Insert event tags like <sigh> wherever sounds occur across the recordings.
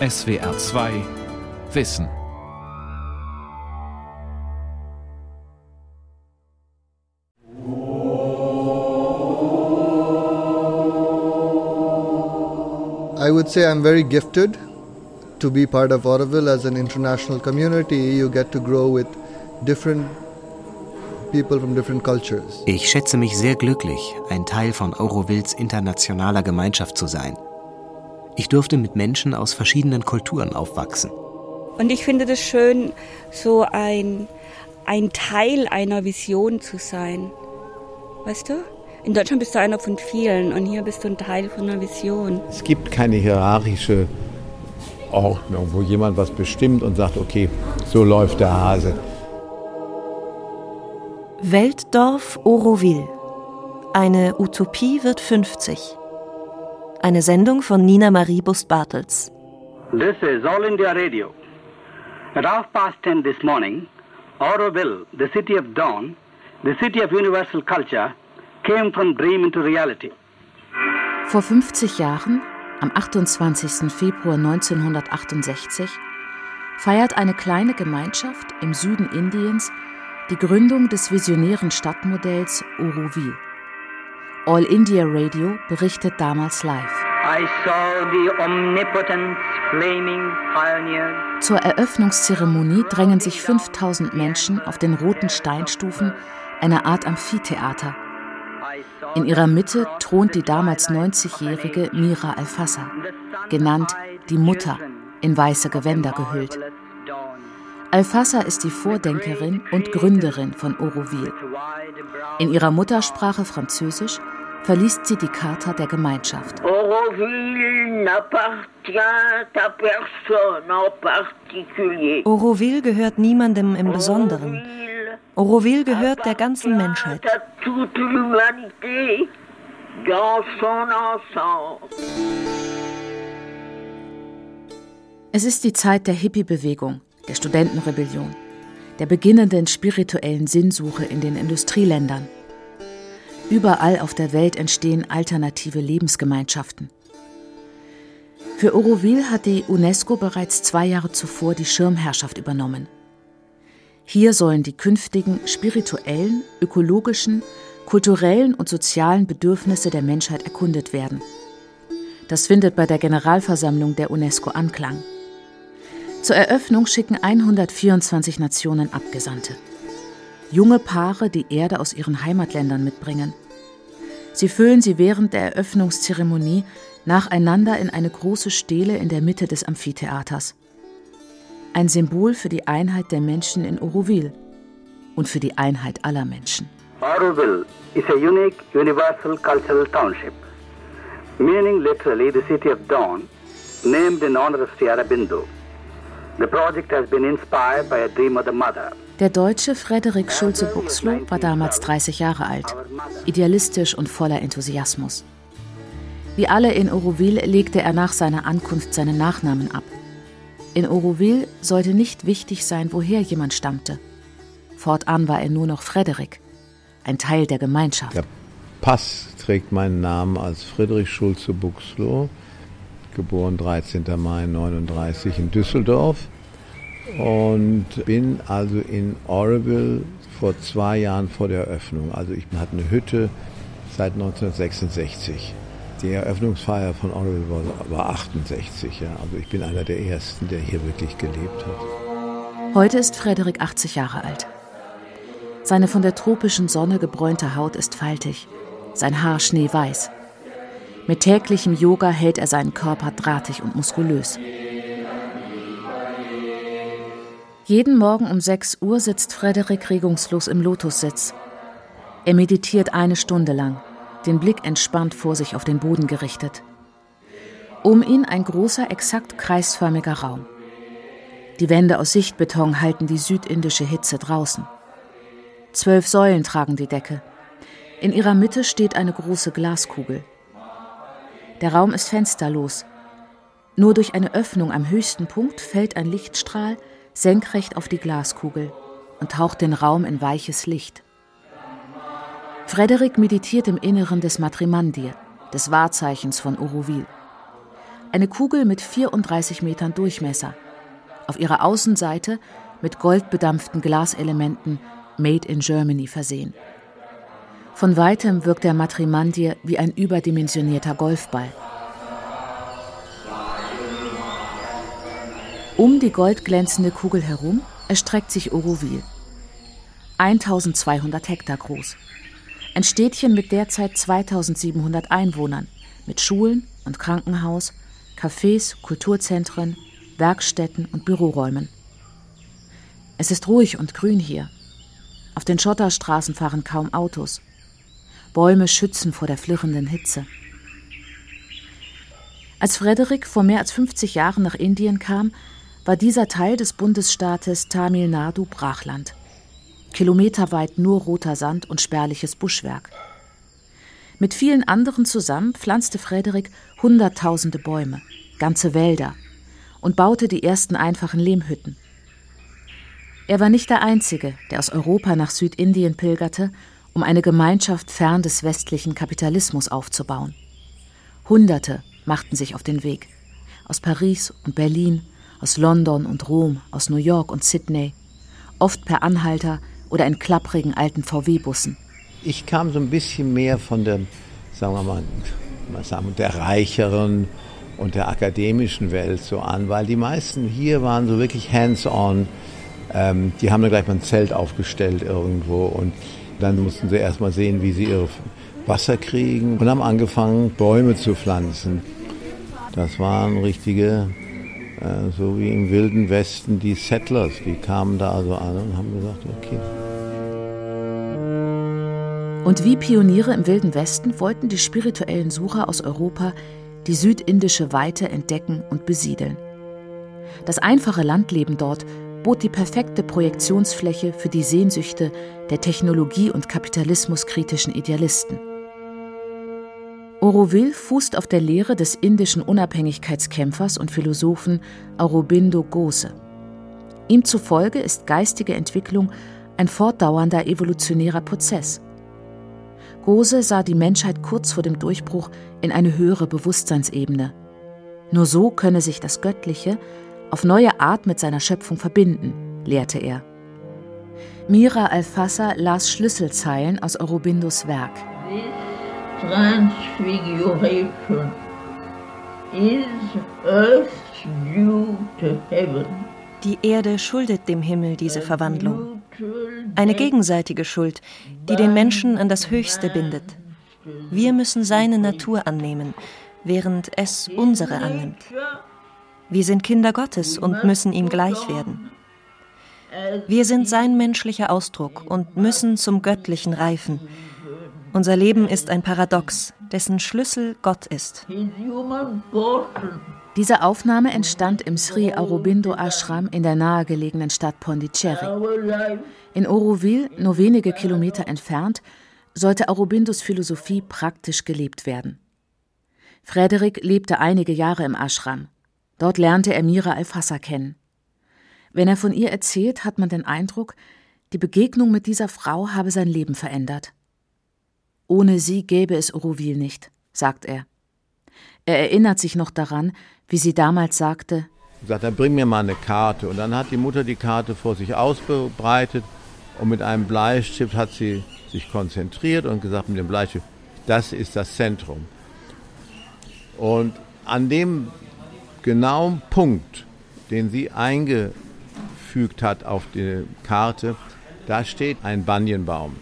SWR 2 Wissen. I would say I'm very gifted to be part of Auroville as an international community. You get to grow with different people from different cultures. Ich schätze mich sehr glücklich, ein Teil von Aurovilles internationaler Gemeinschaft zu sein. Ich durfte mit Menschen aus verschiedenen Kulturen aufwachsen. Und ich finde das schön, so ein, ein Teil einer Vision zu sein. Weißt du? In Deutschland bist du einer von vielen und hier bist du ein Teil von einer Vision. Es gibt keine hierarchische Ordnung, wo jemand was bestimmt und sagt, okay, so läuft der Hase. Weltdorf Oroville. Eine Utopie wird 50. Eine Sendung von Nina Marie Bust-Bartels. This is All India Radio. At half past ten this morning, Auroville, the city of dawn, the city of universal culture, came from dream into reality. Vor 50 Jahren, am 28. Februar 1968, feiert eine kleine Gemeinschaft im Süden Indiens die Gründung des visionären Stadtmodells Auroville. All India Radio berichtet damals live. Zur Eröffnungszeremonie drängen sich 5000 Menschen auf den roten Steinstufen einer Art Amphitheater in ihrer Mitte thront die damals 90-jährige Mira Alfassa, genannt die Mutter, in weiße Gewänder gehüllt. Alfassa ist die Vordenkerin und Gründerin von Auroville. In ihrer Muttersprache Französisch verliest sie die Charta der Gemeinschaft. Auroville gehört niemandem im Besonderen. Auroville gehört der ganzen Menschheit. Es ist die Zeit der Hippie-Bewegung, der Studentenrebellion, der beginnenden spirituellen Sinnsuche in den Industrieländern. Überall auf der Welt entstehen alternative Lebensgemeinschaften. Für Auroville hat die UNESCO bereits zwei Jahre zuvor die Schirmherrschaft übernommen. Hier sollen die künftigen spirituellen, ökologischen, kulturellen und sozialen Bedürfnisse der Menschheit erkundet werden. Das findet bei der Generalversammlung der UNESCO Anklang. Zur Eröffnung schicken 124 Nationen Abgesandte. Junge Paare, die Erde aus ihren Heimatländern mitbringen. Sie füllen sie während der Eröffnungszeremonie nacheinander in eine große Stele in der Mitte des Amphitheaters ein Symbol für die Einheit der Menschen in Auroville und für die Einheit aller Menschen. Auroville is a unique universal cultural township, meaning literally the city of dawn, named in honor of Sri Aurobindo. The project has been inspired by a dream of the mother. Der Deutsche Frederik Schulze-Buxloh war damals 30 Jahre alt, idealistisch und voller Enthusiasmus. Wie alle in Auroville legte er nach seiner Ankunft seinen Nachnamen ab. In Auroville sollte nicht wichtig sein, woher jemand stammte. Fortan war er nur noch Frederik, ein Teil der Gemeinschaft. Der Pass trägt meinen Namen als Friedrich Schulze Buxloh, geboren 13. Mai 39 in Düsseldorf und bin also in Oroville vor zwei Jahren vor der Eröffnung. Also ich hatte eine Hütte seit 1966. Die Eröffnungsfeier von Orwell war, war 68. Ja. Also ich bin einer der Ersten, der hier wirklich gelebt hat. Heute ist Frederik 80 Jahre alt. Seine von der tropischen Sonne gebräunte Haut ist faltig, sein Haar schneeweiß. Mit täglichem Yoga hält er seinen Körper drahtig und muskulös. Jeden Morgen um 6 Uhr sitzt Frederik regungslos im Lotussitz. Er meditiert eine Stunde lang den Blick entspannt vor sich auf den Boden gerichtet. Um ihn ein großer, exakt kreisförmiger Raum. Die Wände aus Sichtbeton halten die südindische Hitze draußen. Zwölf Säulen tragen die Decke. In ihrer Mitte steht eine große Glaskugel. Der Raum ist fensterlos. Nur durch eine Öffnung am höchsten Punkt fällt ein Lichtstrahl senkrecht auf die Glaskugel und taucht den Raum in weiches Licht. Frederik meditiert im Inneren des Matrimandir, des Wahrzeichens von Auroville. Eine Kugel mit 34 Metern Durchmesser. Auf ihrer Außenseite mit goldbedampften Glaselementen Made in Germany versehen. Von weitem wirkt der Matrimandir wie ein überdimensionierter Golfball. Um die goldglänzende Kugel herum erstreckt sich Oroville. 1200 Hektar groß. Ein Städtchen mit derzeit 2700 Einwohnern, mit Schulen und Krankenhaus, Cafés, Kulturzentren, Werkstätten und Büroräumen. Es ist ruhig und grün hier. Auf den Schotterstraßen fahren kaum Autos. Bäume schützen vor der flirrenden Hitze. Als Frederik vor mehr als 50 Jahren nach Indien kam, war dieser Teil des Bundesstaates Tamil Nadu Brachland. Kilometerweit nur roter Sand und spärliches Buschwerk. Mit vielen anderen zusammen pflanzte Frederik hunderttausende Bäume, ganze Wälder und baute die ersten einfachen Lehmhütten. Er war nicht der Einzige, der aus Europa nach Südindien pilgerte um eine Gemeinschaft fern des westlichen Kapitalismus aufzubauen. Hunderte machten sich auf den Weg. Aus Paris und Berlin, aus London und Rom, aus New York und Sydney, oft per Anhalter oder in klapprigen alten VW-Bussen. Ich kam so ein bisschen mehr von der, sagen wir mal, sagen, der reicheren und der akademischen Welt so an, weil die meisten hier waren so wirklich hands-on. Ähm, die haben dann gleich mal ein Zelt aufgestellt irgendwo und dann mussten sie erst mal sehen, wie sie ihr Wasser kriegen und haben angefangen, Bäume zu pflanzen. Das waren richtige, so wie im Wilden Westen, die Settlers, die kamen da also an und haben gesagt, okay. Und wie Pioniere im Wilden Westen wollten die spirituellen Sucher aus Europa die südindische Weite entdecken und besiedeln. Das einfache Landleben dort bot die perfekte Projektionsfläche für die Sehnsüchte der technologie- und kapitalismuskritischen Idealisten. Auroville fußt auf der Lehre des indischen Unabhängigkeitskämpfers und Philosophen Aurobindo Ghose. Ihm zufolge ist geistige Entwicklung ein fortdauernder evolutionärer Prozess. Ghose sah die Menschheit kurz vor dem Durchbruch in eine höhere Bewusstseinsebene. Nur so könne sich das Göttliche auf neue Art mit seiner Schöpfung verbinden, lehrte er. Mira Alfassa las Schlüsselzeilen aus Aurobindos Werk. Transfiguration is Earth's due to heaven. Die Erde schuldet dem Himmel diese Verwandlung. Eine gegenseitige Schuld, die den Menschen an das Höchste bindet. Wir müssen seine Natur annehmen, während es unsere annimmt. Wir sind Kinder Gottes und müssen ihm gleich werden. Wir sind sein menschlicher Ausdruck und müssen zum Göttlichen reifen. Unser Leben ist ein Paradox, dessen Schlüssel Gott ist. Diese Aufnahme entstand im Sri Aurobindo Ashram in der nahegelegenen Stadt Pondicherry. In Auroville, nur wenige Kilometer entfernt, sollte Aurobindos Philosophie praktisch gelebt werden. Frederik lebte einige Jahre im Ashram. Dort lernte er Mira Alfassa kennen. Wenn er von ihr erzählt, hat man den Eindruck, die Begegnung mit dieser Frau habe sein Leben verändert. Ohne sie gäbe es Auroville nicht, sagt er. Er erinnert sich noch daran, wie sie damals sagte, sagt, dann bring mir mal eine Karte. Und dann hat die Mutter die Karte vor sich ausbreitet und mit einem Bleistift hat sie sich konzentriert und gesagt mit dem Bleistift, das ist das Zentrum. Und an dem genauen Punkt, den sie eingefügt hat auf die Karte, da steht ein Banyanbaum.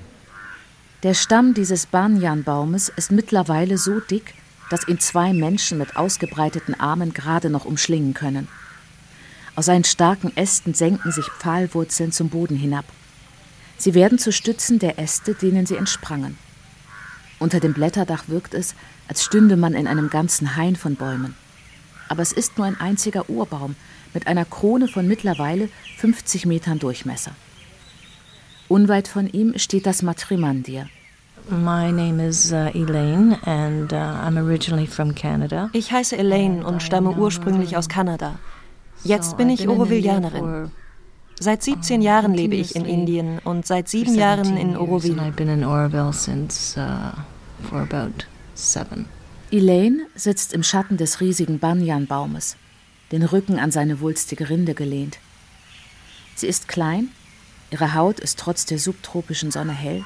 Der Stamm dieses Banyanbaumes ist mittlerweile so dick, dass ihn zwei Menschen mit ausgebreiteten Armen gerade noch umschlingen können. Aus seinen starken Ästen senken sich Pfahlwurzeln zum Boden hinab. Sie werden zu Stützen der Äste, denen sie entsprangen. Unter dem Blätterdach wirkt es, als stünde man in einem ganzen Hain von Bäumen aber es ist nur ein einziger Urbaum mit einer Krone von mittlerweile 50 Metern Durchmesser. Unweit von ihm steht das Matrimandir. My name is uh, Elaine and uh, I'm originally from Canada. Ich heiße Elaine und stamme ursprünglich aus Kanada. Jetzt bin ich Orovillianerin. Seit 17 Jahren lebe ich in Indien und seit sieben Jahren in Oroville. I've been in Oroville since uh, for about seven. Elaine sitzt im Schatten des riesigen Banyanbaumes, den Rücken an seine wulstige Rinde gelehnt. Sie ist klein, ihre Haut ist trotz der subtropischen Sonne hell,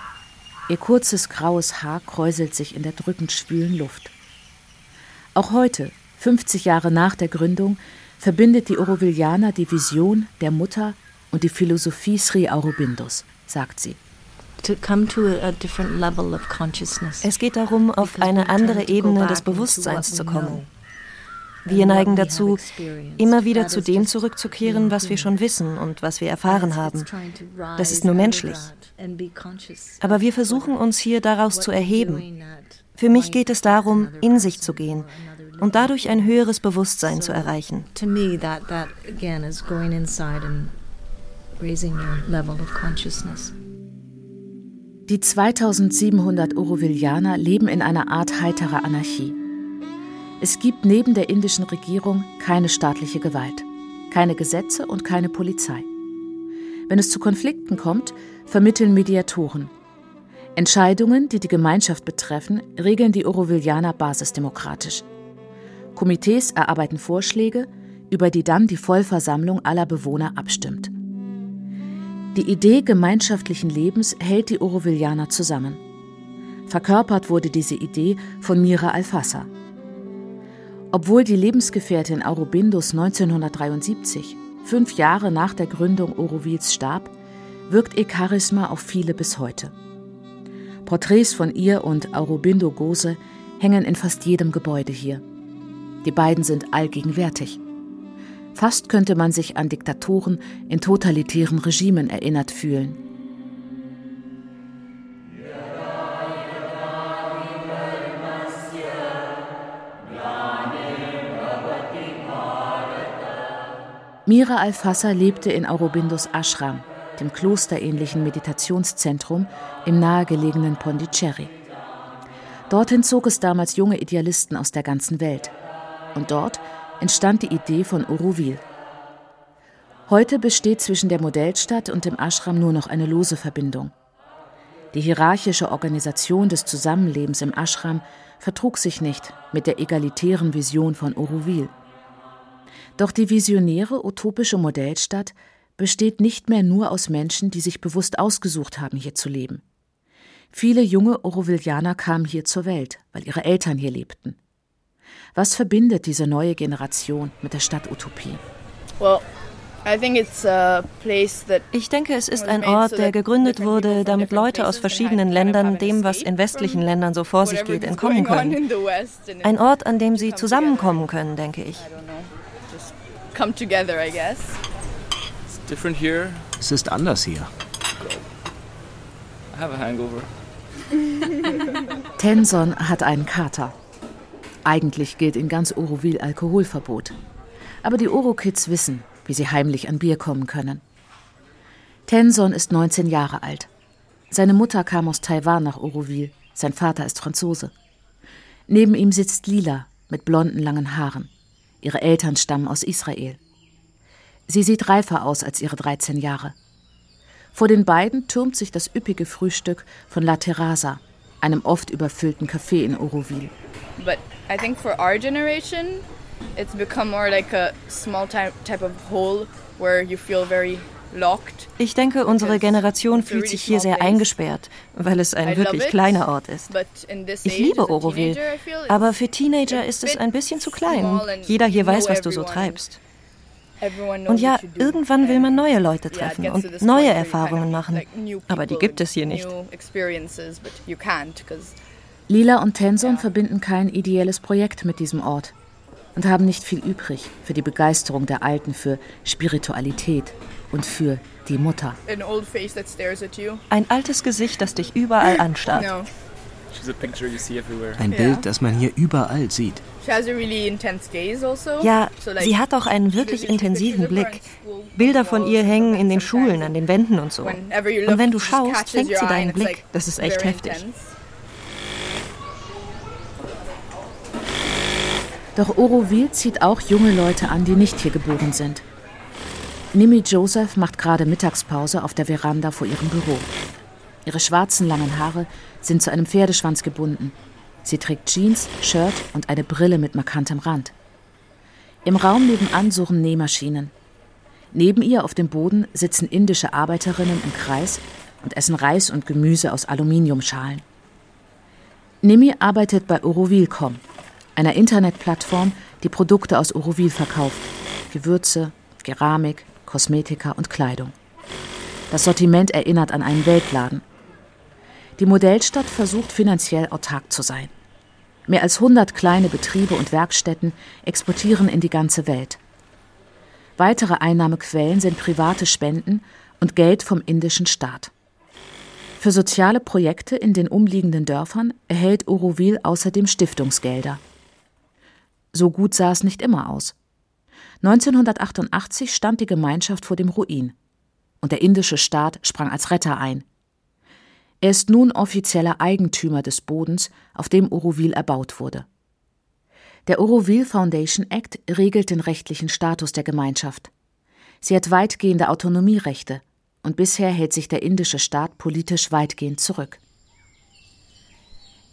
ihr kurzes graues Haar kräuselt sich in der drückend schwülen Luft. Auch heute, 50 Jahre nach der Gründung, verbindet die Orovillianer die Vision der Mutter und die Philosophie Sri Aurobindos, sagt sie. Es geht darum, auf eine andere Ebene des Bewusstseins zu kommen. Wir neigen dazu, immer wieder zu dem zurückzukehren, was wir schon wissen und was wir erfahren haben. Das ist nur menschlich. Aber wir versuchen uns hier daraus zu erheben. Für mich geht es darum, in sich zu gehen und dadurch ein höheres Bewusstsein zu erreichen. Die 2700 Orovillianer leben in einer Art heiterer Anarchie. Es gibt neben der indischen Regierung keine staatliche Gewalt, keine Gesetze und keine Polizei. Wenn es zu Konflikten kommt, vermitteln Mediatoren. Entscheidungen, die die Gemeinschaft betreffen, regeln die Orovillianer basisdemokratisch. Komitees erarbeiten Vorschläge, über die dann die Vollversammlung aller Bewohner abstimmt. Die Idee gemeinschaftlichen Lebens hält die Orovillianer zusammen. Verkörpert wurde diese Idee von Mira Alfassa. Obwohl die Lebensgefährtin Aurobindos 1973, fünf Jahre nach der Gründung Orovils starb, wirkt ihr Charisma auf viele bis heute. Porträts von ihr und Aurobindo Gose hängen in fast jedem Gebäude hier. Die beiden sind allgegenwärtig. Fast könnte man sich an Diktatoren in totalitären Regimen erinnert fühlen. Mira Alfassa lebte in Aurobindos Ashram, dem klosterähnlichen Meditationszentrum im nahegelegenen Pondicherry. Dorthin zog es damals junge Idealisten aus der ganzen Welt. Und dort entstand die Idee von Auroville. Heute besteht zwischen der Modellstadt und dem Ashram nur noch eine lose Verbindung. Die hierarchische Organisation des Zusammenlebens im Ashram vertrug sich nicht mit der egalitären Vision von Auroville. Doch die visionäre, utopische Modellstadt besteht nicht mehr nur aus Menschen, die sich bewusst ausgesucht haben, hier zu leben. Viele junge Orovillianer kamen hier zur Welt, weil ihre Eltern hier lebten. Was verbindet diese neue Generation mit der Stadtutopie? Ich denke, es ist ein Ort, der gegründet wurde, damit Leute aus verschiedenen Ländern dem, was in westlichen Ländern so vor sich geht, entkommen können. Ein Ort, an dem sie zusammenkommen können, denke ich come together, I guess. It's different here. Es ist anders hier. I have a hangover. <laughs> Tenson hat einen Kater. Eigentlich gilt in ganz Oroville Alkoholverbot. Aber die Oro-Kids wissen, wie sie heimlich an Bier kommen können. Tenson ist 19 Jahre alt. Seine Mutter kam aus Taiwan nach Oroville. Sein Vater ist Franzose. Neben ihm sitzt Lila mit blonden langen Haaren. Ihre Eltern stammen aus Israel. Sie sieht reifer aus als ihre 13 Jahre. Vor den beiden türmt sich das üppige Frühstück von La Terraza, einem oft überfüllten Café in Oroville. But I think for our generation, it's become more like a small type of hole where you feel very ich denke, unsere Generation fühlt sich hier sehr eingesperrt, weil es ein wirklich kleiner Ort ist. Ich liebe Oroville, aber für Teenager ist es ein bisschen zu klein. Jeder hier weiß, was du so treibst. Und ja, irgendwann will man neue Leute treffen und neue Erfahrungen machen. Aber die gibt es hier nicht. Lila und Tenson verbinden kein ideelles Projekt mit diesem Ort und haben nicht viel übrig für die Begeisterung der Alten für Spiritualität und für die Mutter. Ein altes Gesicht, das dich überall <laughs> anstarrt. Ein Bild, das man hier überall sieht. Also. Ja, sie hat auch einen wirklich intensiven Blick. Bilder von ihr hängen in den Schulen, an den Wänden und so. Und wenn du schaust, fängt sie deinen Blick. Das ist echt heftig. Doch Oroville zieht auch junge Leute an, die nicht hier geboren sind. Nimi Joseph macht gerade Mittagspause auf der Veranda vor ihrem Büro. Ihre schwarzen langen Haare sind zu einem Pferdeschwanz gebunden. Sie trägt Jeans, Shirt und eine Brille mit markantem Rand. Im Raum nebenan suchen Nähmaschinen. Neben ihr auf dem Boden sitzen indische Arbeiterinnen im Kreis und essen Reis und Gemüse aus Aluminiumschalen. Nimi arbeitet bei Oroville.com, einer Internetplattform, die Produkte aus Oroville verkauft. Gewürze, Keramik, Kosmetika und Kleidung. Das Sortiment erinnert an einen Weltladen. Die Modellstadt versucht finanziell autark zu sein. Mehr als 100 kleine Betriebe und Werkstätten exportieren in die ganze Welt. Weitere Einnahmequellen sind private Spenden und Geld vom indischen Staat. Für soziale Projekte in den umliegenden Dörfern erhält Oroville außerdem Stiftungsgelder. So gut sah es nicht immer aus. 1988 stand die Gemeinschaft vor dem Ruin und der indische Staat sprang als Retter ein. Er ist nun offizieller Eigentümer des Bodens, auf dem Oroville erbaut wurde. Der Oroville Foundation Act regelt den rechtlichen Status der Gemeinschaft. Sie hat weitgehende Autonomierechte und bisher hält sich der indische Staat politisch weitgehend zurück.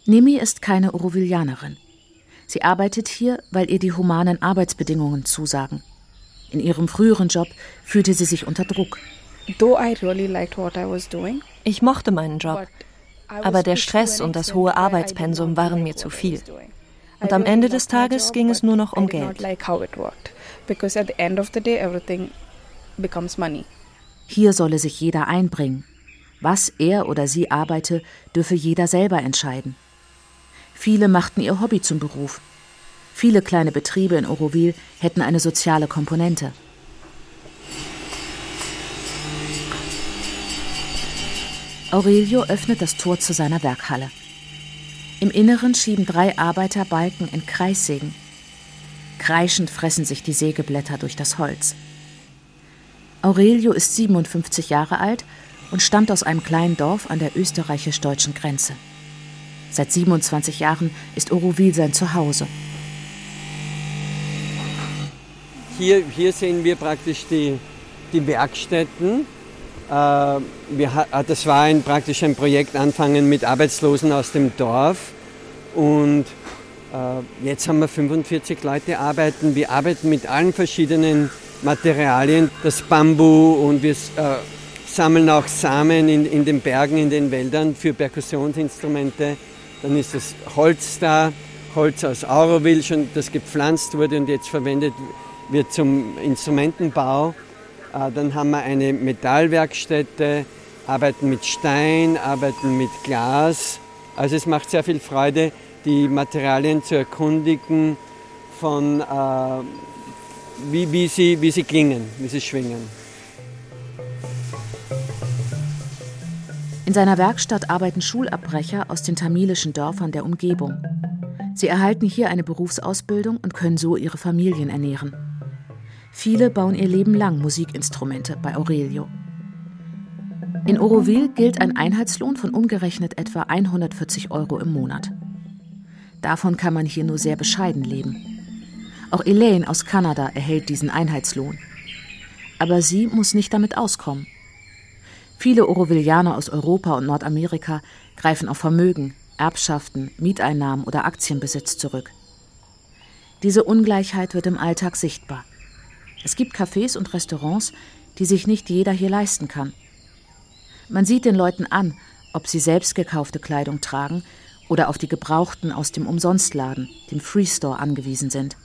Nimi ist keine Orovillianerin. Sie arbeitet hier, weil ihr die humanen Arbeitsbedingungen zusagen. In ihrem früheren Job fühlte sie sich unter Druck. Ich mochte meinen Job, aber der Stress und das hohe Arbeitspensum waren mir zu viel. Und am Ende des Tages ging es nur noch um Geld. Hier solle sich jeder einbringen. Was er oder sie arbeite, dürfe jeder selber entscheiden. Viele machten ihr Hobby zum Beruf. Viele kleine Betriebe in Oroville hätten eine soziale Komponente. Aurelio öffnet das Tor zu seiner Werkhalle. Im Inneren schieben drei Arbeiter Balken in Kreissägen. Kreischend fressen sich die Sägeblätter durch das Holz. Aurelio ist 57 Jahre alt und stammt aus einem kleinen Dorf an der österreichisch-deutschen Grenze. Seit 27 Jahren ist Oroville sein Zuhause. Hier, hier sehen wir praktisch die, die Werkstätten äh, wir, äh, das war ein, praktisch ein Projekt anfangen mit Arbeitslosen aus dem Dorf. Und äh, jetzt haben wir 45 Leute arbeiten. Wir arbeiten mit allen verschiedenen Materialien, das Bambu und wir äh, sammeln auch Samen in, in den Bergen, in den Wäldern für Perkussionsinstrumente. Dann ist das Holz da, Holz aus Auroville, schon, das gepflanzt wurde und jetzt verwendet wird zum Instrumentenbau. Äh, dann haben wir eine Metallwerkstätte, arbeiten mit Stein, arbeiten mit Glas. Also es macht sehr viel Freude, die Materialien zu erkundigen, von äh, wie, wie, sie, wie sie klingen, wie sie schwingen. In seiner Werkstatt arbeiten Schulabbrecher aus den tamilischen Dörfern der Umgebung. Sie erhalten hier eine Berufsausbildung und können so ihre Familien ernähren. Viele bauen ihr Leben lang Musikinstrumente bei Aurelio. In Oroville gilt ein Einheitslohn von umgerechnet etwa 140 Euro im Monat. Davon kann man hier nur sehr bescheiden leben. Auch Elaine aus Kanada erhält diesen Einheitslohn. Aber sie muss nicht damit auskommen. Viele Orovillianer aus Europa und Nordamerika greifen auf Vermögen, Erbschaften, Mieteinnahmen oder Aktienbesitz zurück. Diese Ungleichheit wird im Alltag sichtbar. Es gibt Cafés und Restaurants, die sich nicht jeder hier leisten kann. Man sieht den Leuten an, ob sie selbst gekaufte Kleidung tragen oder auf die gebrauchten aus dem Umsonstladen, dem Freestore, angewiesen sind.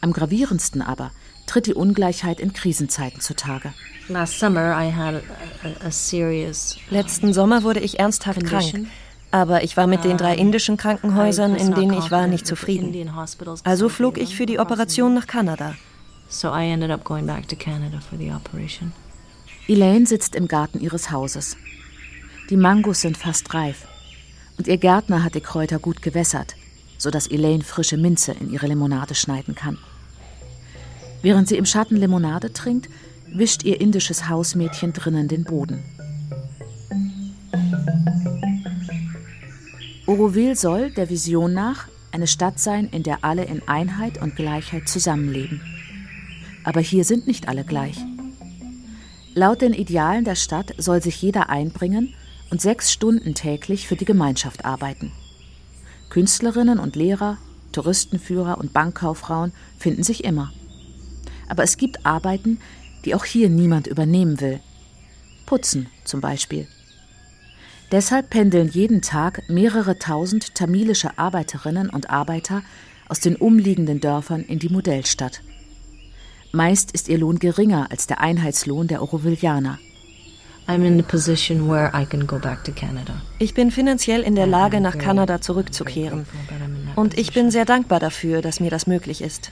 Am gravierendsten aber tritt die Ungleichheit in Krisenzeiten zutage. Letzten Sommer wurde ich ernsthaft krank. Aber ich war mit den drei indischen Krankenhäusern, in denen ich war, nicht zufrieden. Also flog ich für die Operation nach Kanada. So I ended up going back to Canada for the operation. Elaine sitzt im Garten ihres Hauses. Die Mangos sind fast reif. Und ihr Gärtner hat die Kräuter gut gewässert, sodass Elaine frische Minze in ihre Limonade schneiden kann. Während sie im Schatten Limonade trinkt, wischt ihr indisches Hausmädchen drinnen den Boden. Oroville soll, der Vision nach, eine Stadt sein, in der alle in Einheit und Gleichheit zusammenleben. Aber hier sind nicht alle gleich. Laut den Idealen der Stadt soll sich jeder einbringen und sechs Stunden täglich für die Gemeinschaft arbeiten. Künstlerinnen und Lehrer, Touristenführer und Bankkauffrauen finden sich immer. Aber es gibt Arbeiten, die auch hier niemand übernehmen will. Putzen zum Beispiel. Deshalb pendeln jeden Tag mehrere tausend tamilische Arbeiterinnen und Arbeiter aus den umliegenden Dörfern in die Modellstadt. Meist ist ihr Lohn geringer als der Einheitslohn der Orovillianer. Ich bin finanziell in der Lage, nach Kanada zurückzukehren. Und ich bin sehr dankbar dafür, dass mir das möglich ist.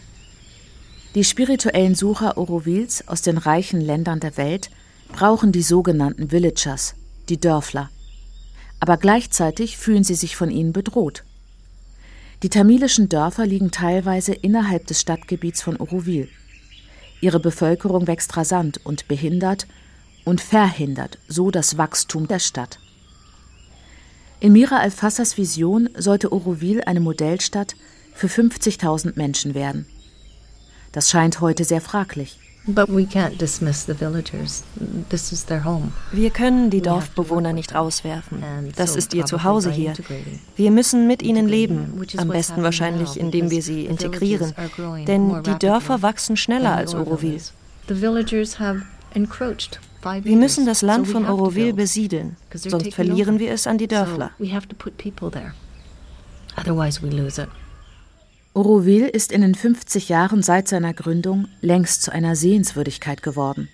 Die spirituellen Sucher Orovils aus den reichen Ländern der Welt brauchen die sogenannten Villagers, die Dörfler. Aber gleichzeitig fühlen sie sich von ihnen bedroht. Die tamilischen Dörfer liegen teilweise innerhalb des Stadtgebiets von Oroville. Ihre Bevölkerung wächst rasant und behindert und verhindert so das Wachstum der Stadt. In Mira Alfassas Vision sollte Oroville eine Modellstadt für 50.000 Menschen werden. Das scheint heute sehr fraglich. Wir können die Dorfbewohner nicht rauswerfen. Das ist ihr Zuhause hier. Wir müssen mit ihnen leben, am besten wahrscheinlich, indem wir sie integrieren. Denn die Dörfer wachsen schneller als Oroville. Wir müssen das Land von Oroville besiedeln, sonst verlieren wir es an die Dörfler. Otherwise we lose it. Oroville ist in den 50 Jahren seit seiner Gründung längst zu einer Sehenswürdigkeit geworden.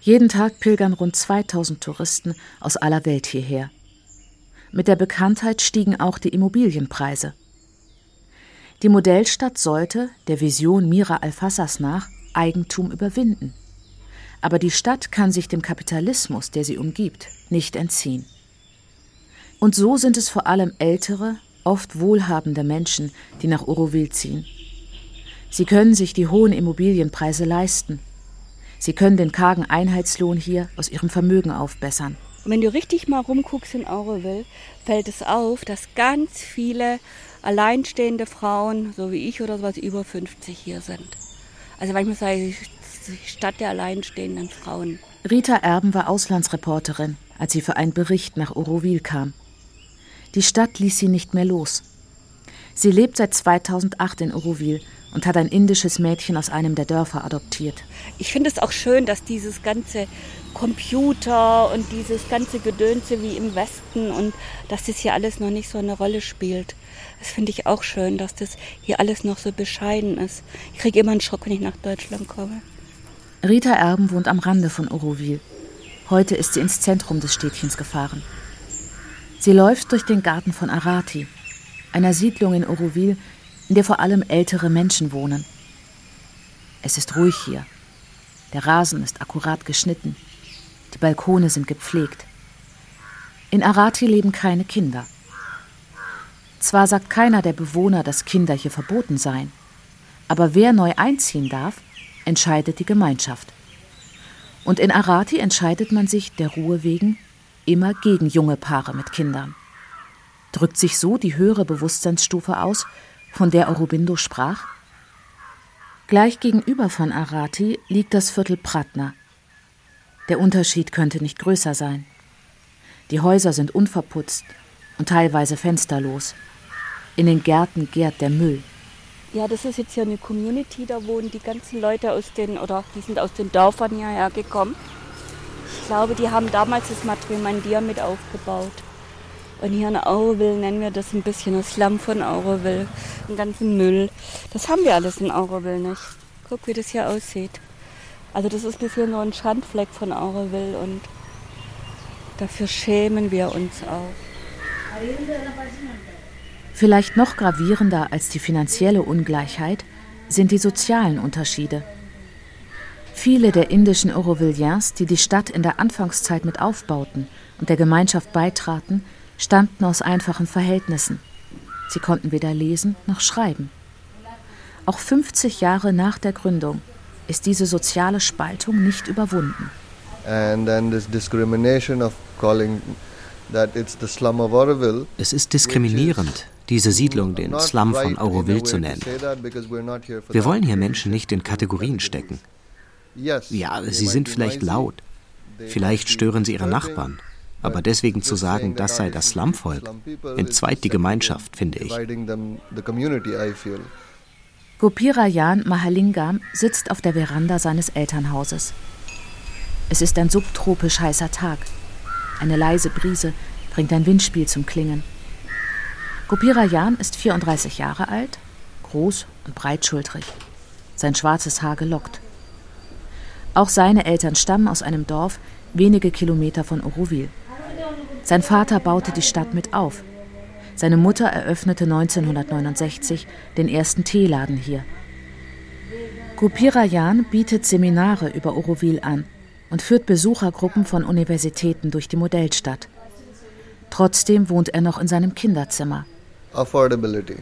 Jeden Tag pilgern rund 2000 Touristen aus aller Welt hierher. Mit der Bekanntheit stiegen auch die Immobilienpreise. Die Modellstadt sollte, der Vision Mira Alfassas nach, Eigentum überwinden. Aber die Stadt kann sich dem Kapitalismus, der sie umgibt, nicht entziehen. Und so sind es vor allem ältere, oft wohlhabende Menschen, die nach Oroville ziehen. Sie können sich die hohen Immobilienpreise leisten. Sie können den kargen Einheitslohn hier aus ihrem Vermögen aufbessern. Und wenn du richtig mal rumguckst in Oroville, fällt es auf, dass ganz viele alleinstehende Frauen, so wie ich oder sowas, über 50 hier sind. Also manchmal sage ich, Stadt der alleinstehenden Frauen. Rita Erben war Auslandsreporterin, als sie für einen Bericht nach Oroville kam. Die Stadt ließ sie nicht mehr los. Sie lebt seit 2008 in Oroville und hat ein indisches Mädchen aus einem der Dörfer adoptiert. Ich finde es auch schön, dass dieses ganze Computer und dieses ganze Gedönse wie im Westen und dass das hier alles noch nicht so eine Rolle spielt. Das finde ich auch schön, dass das hier alles noch so bescheiden ist. Ich kriege immer einen Schock, wenn ich nach Deutschland komme. Rita Erben wohnt am Rande von Oroville. Heute ist sie ins Zentrum des Städtchens gefahren. Sie läuft durch den Garten von Arati, einer Siedlung in Oroville, in der vor allem ältere Menschen wohnen. Es ist ruhig hier. Der Rasen ist akkurat geschnitten. Die Balkone sind gepflegt. In Arati leben keine Kinder. Zwar sagt keiner der Bewohner, dass Kinder hier verboten seien, aber wer neu einziehen darf, entscheidet die Gemeinschaft. Und in Arati entscheidet man sich der Ruhe wegen immer gegen junge Paare mit Kindern. Drückt sich so die höhere Bewusstseinsstufe aus, von der Aurobindo sprach? Gleich gegenüber von Arati liegt das Viertel Pratna. Der Unterschied könnte nicht größer sein. Die Häuser sind unverputzt und teilweise fensterlos. In den Gärten gärt der Müll. Ja, das ist jetzt hier eine Community, da wohnen die ganzen Leute aus den, oder die sind aus den Dörfern hierher gekommen. Ich glaube, die haben damals das Matrimandia mit aufgebaut. Und hier in Auroville nennen wir das ein bisschen das Slum von Auroville. Den ganzen Müll. Das haben wir alles in Auroville nicht. Guck, wie das hier aussieht. Also das ist bisher nur ein Schandfleck von Auroville und dafür schämen wir uns auch. Vielleicht noch gravierender als die finanzielle Ungleichheit sind die sozialen Unterschiede. Viele der indischen Aurovilliens, die die Stadt in der Anfangszeit mit aufbauten und der Gemeinschaft beitraten, stammten aus einfachen Verhältnissen. Sie konnten weder lesen noch schreiben. Auch 50 Jahre nach der Gründung ist diese soziale Spaltung nicht überwunden. Es ist diskriminierend, diese Siedlung den Slum von Auroville zu nennen. Wir wollen hier Menschen nicht in Kategorien stecken. Ja, sie sind vielleicht laut. Vielleicht stören sie ihre Nachbarn. Aber deswegen zu sagen, das sei das Slumvolk, entzweit die Gemeinschaft, finde ich. Gopirajan Mahalingam sitzt auf der Veranda seines Elternhauses. Es ist ein subtropisch heißer Tag. Eine leise Brise bringt ein Windspiel zum Klingen. Gopirajan ist 34 Jahre alt, groß und breitschultrig. Sein schwarzes Haar gelockt. Auch seine Eltern stammen aus einem Dorf wenige Kilometer von Oroville. Sein Vater baute die Stadt mit auf. Seine Mutter eröffnete 1969 den ersten Teeladen hier. Gopirajan bietet Seminare über Oroville an und führt Besuchergruppen von Universitäten durch die Modellstadt. Trotzdem wohnt er noch in seinem Kinderzimmer. Affordability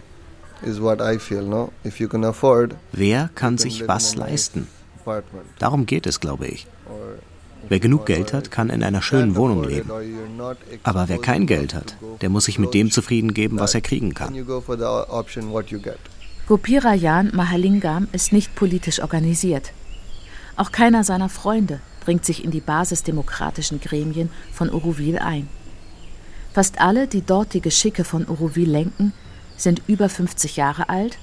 is what I feel, no? If you can afford, Wer kann sich was leisten? Darum geht es, glaube ich. Wer genug Geld hat, kann in einer schönen Wohnung leben. Aber wer kein Geld hat, der muss sich mit dem zufrieden geben, was er kriegen kann. Gopirajan Mahalingam ist nicht politisch organisiert. Auch keiner seiner Freunde bringt sich in die basisdemokratischen Gremien von Oroville ein. Fast alle, die dort die Geschicke von Oroville lenken, sind über 50 Jahre alt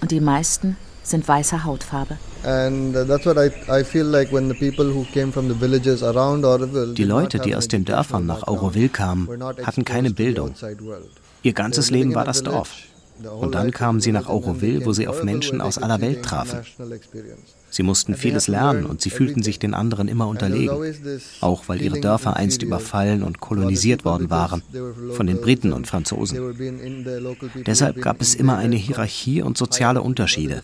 und die meisten sind weißer Hautfarbe. Die Leute, die aus den Dörfern nach Auroville kamen, hatten keine Bildung. Ihr ganzes Leben war das Dorf. Und dann kamen sie nach Auroville, wo sie auf Menschen aus aller Welt trafen. Sie mussten vieles lernen und sie fühlten sich den anderen immer unterlegen, auch weil ihre Dörfer einst überfallen und kolonisiert worden waren von den Briten und Franzosen. Deshalb gab es immer eine Hierarchie und soziale Unterschiede.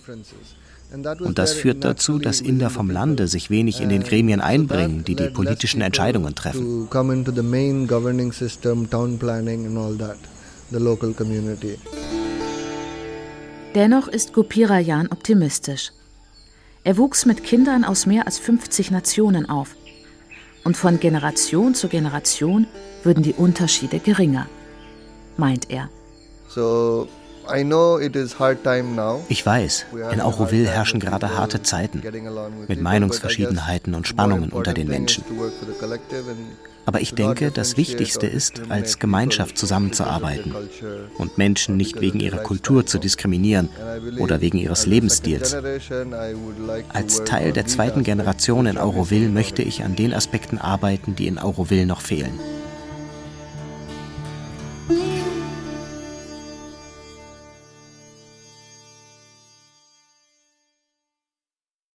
Und das führt dazu, dass Inder vom Lande sich wenig in den Gremien einbringen, die die politischen Entscheidungen treffen. Dennoch ist Gopirajan optimistisch. Er wuchs mit Kindern aus mehr als 50 Nationen auf. Und von Generation zu Generation würden die Unterschiede geringer, meint er. Ich weiß, in Auroville herrschen gerade harte Zeiten mit Meinungsverschiedenheiten und Spannungen unter den Menschen. Aber ich denke, das Wichtigste ist, als Gemeinschaft zusammenzuarbeiten und Menschen nicht wegen ihrer Kultur zu diskriminieren oder wegen ihres Lebensstils. Als Teil der zweiten Generation in Auroville möchte ich an den Aspekten arbeiten, die in Auroville noch fehlen.